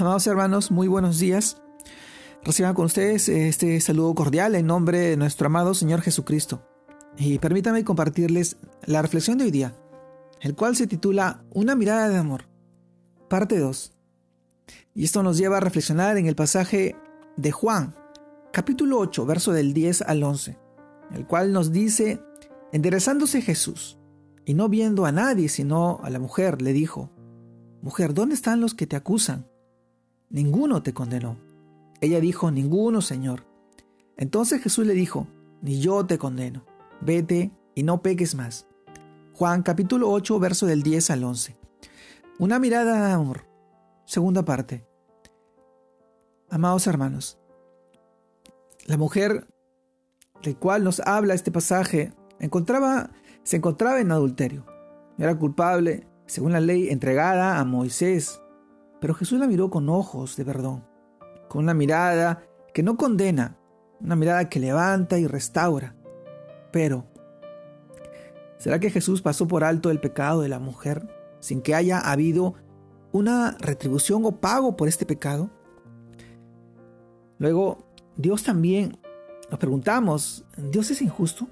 Amados hermanos, muy buenos días. Reciban con ustedes este saludo cordial en nombre de nuestro amado Señor Jesucristo. Y permítanme compartirles la reflexión de hoy día, el cual se titula Una mirada de amor, parte 2. Y esto nos lleva a reflexionar en el pasaje de Juan, capítulo 8, verso del 10 al 11, el cual nos dice, enderezándose Jesús, y no viendo a nadie sino a la mujer, le dijo, Mujer, ¿dónde están los que te acusan? Ninguno te condenó. Ella dijo, Ninguno, Señor. Entonces Jesús le dijo, Ni yo te condeno. Vete y no peques más. Juan capítulo 8, verso del 10 al 11. Una mirada de amor. Segunda parte. Amados hermanos, la mujer del cual nos habla este pasaje encontraba, se encontraba en adulterio. Era culpable, según la ley, entregada a Moisés pero Jesús la miró con ojos de perdón, con una mirada que no condena, una mirada que levanta y restaura. Pero, ¿será que Jesús pasó por alto el pecado de la mujer sin que haya habido una retribución o pago por este pecado? Luego, Dios también, nos preguntamos, ¿Dios es injusto?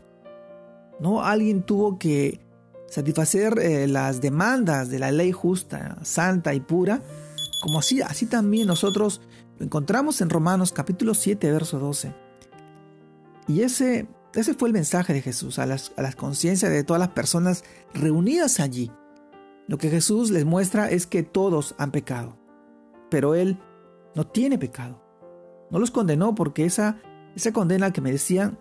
¿No alguien tuvo que satisfacer eh, las demandas de la ley justa, santa y pura? Como así, así también nosotros lo encontramos en Romanos capítulo 7, verso 12. Y ese, ese fue el mensaje de Jesús a las, a las conciencias de todas las personas reunidas allí. Lo que Jesús les muestra es que todos han pecado, pero Él no tiene pecado. No los condenó porque esa, esa condena que merecían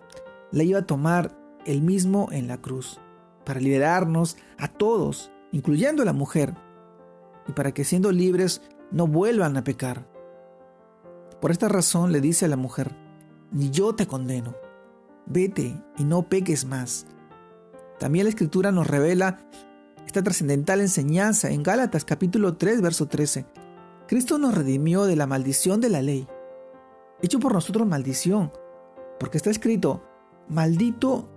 la iba a tomar Él mismo en la cruz, para liberarnos a todos, incluyendo a la mujer, y para que siendo libres no vuelvan a pecar. Por esta razón le dice a la mujer, ni yo te condeno, vete y no peques más. También la escritura nos revela esta trascendental enseñanza en Gálatas capítulo 3 verso 13. Cristo nos redimió de la maldición de la ley, hecho por nosotros maldición, porque está escrito, maldito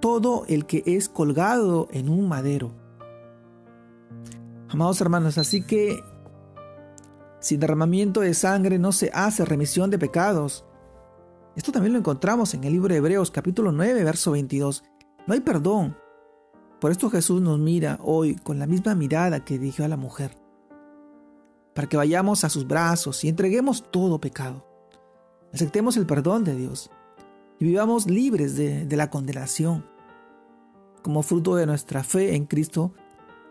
todo el que es colgado en un madero. Amados hermanos, así que sin derramamiento de sangre no se hace remisión de pecados. Esto también lo encontramos en el libro de Hebreos capítulo 9, verso 22. No hay perdón. Por esto Jesús nos mira hoy con la misma mirada que dirigió a la mujer. Para que vayamos a sus brazos y entreguemos todo pecado. Aceptemos el perdón de Dios y vivamos libres de, de la condenación como fruto de nuestra fe en Cristo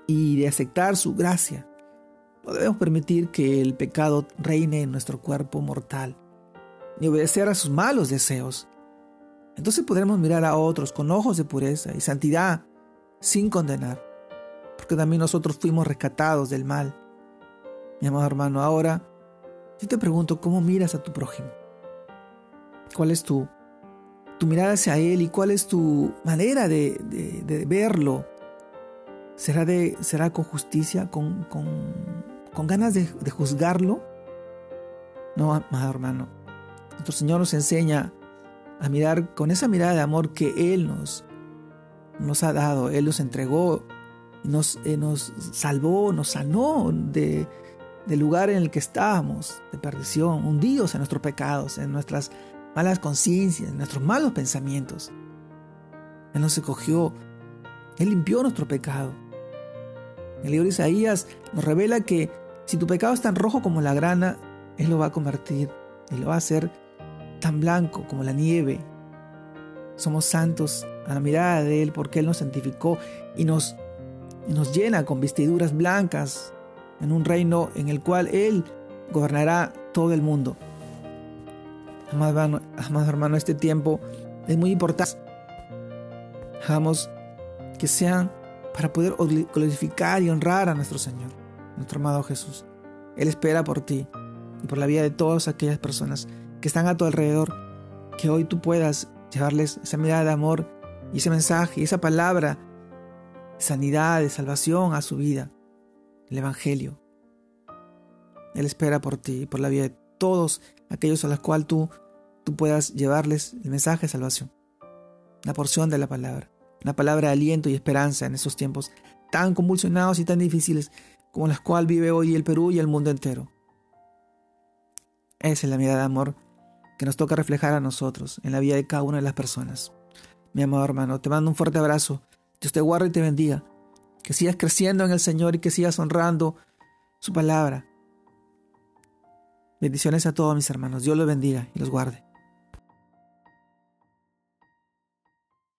y de aceptar su gracia no debemos permitir que el pecado reine en nuestro cuerpo mortal, ni obedecer a sus malos deseos. Entonces podremos mirar a otros con ojos de pureza y santidad sin condenar, porque también nosotros fuimos rescatados del mal. Mi amado hermano, ahora yo te pregunto cómo miras a tu prójimo. ¿Cuál es tu, tu mirada hacia él y cuál es tu manera de, de, verlo? ¿Será, de, ¿Será con justicia, con, con con ganas de, juzgarlo. No, amado hermano. Nuestro Señor nos enseña a mirar con esa mirada de amor que Él nos, nos ha dado. Él nos entregó, nos, eh, nos salvó, nos sanó de, del lugar en el que estábamos, de perdición, hundidos en nuestros pecados, en nuestras malas conciencias, en nuestros malos pensamientos. Él nos escogió, Él limpió nuestro pecado. El libro de Isaías nos revela que si tu pecado es tan rojo como la grana, Él lo va a convertir y lo va a hacer tan blanco como la nieve. Somos santos a la mirada de Él porque Él nos santificó y nos, nos llena con vestiduras blancas en un reino en el cual Él gobernará todo el mundo. Amado hermano, este tiempo es muy importante. Hagamos que sean para poder glorificar y honrar a nuestro Señor nuestro amado Jesús. Él espera por ti y por la vida de todas aquellas personas que están a tu alrededor, que hoy tú puedas llevarles esa mirada de amor y ese mensaje y esa palabra de sanidad, de salvación a su vida, el Evangelio. Él espera por ti y por la vida de todos aquellos a los cuales tú, tú puedas llevarles el mensaje de salvación, la porción de la palabra, una palabra de aliento y esperanza en esos tiempos tan convulsionados y tan difíciles como las cuales vive hoy el Perú y el mundo entero. Esa es la mirada de amor que nos toca reflejar a nosotros en la vida de cada una de las personas. Mi amado hermano, te mando un fuerte abrazo. Dios te guarde y te bendiga. Que sigas creciendo en el Señor y que sigas honrando su palabra. Bendiciones a todos mis hermanos. Dios los bendiga y los guarde.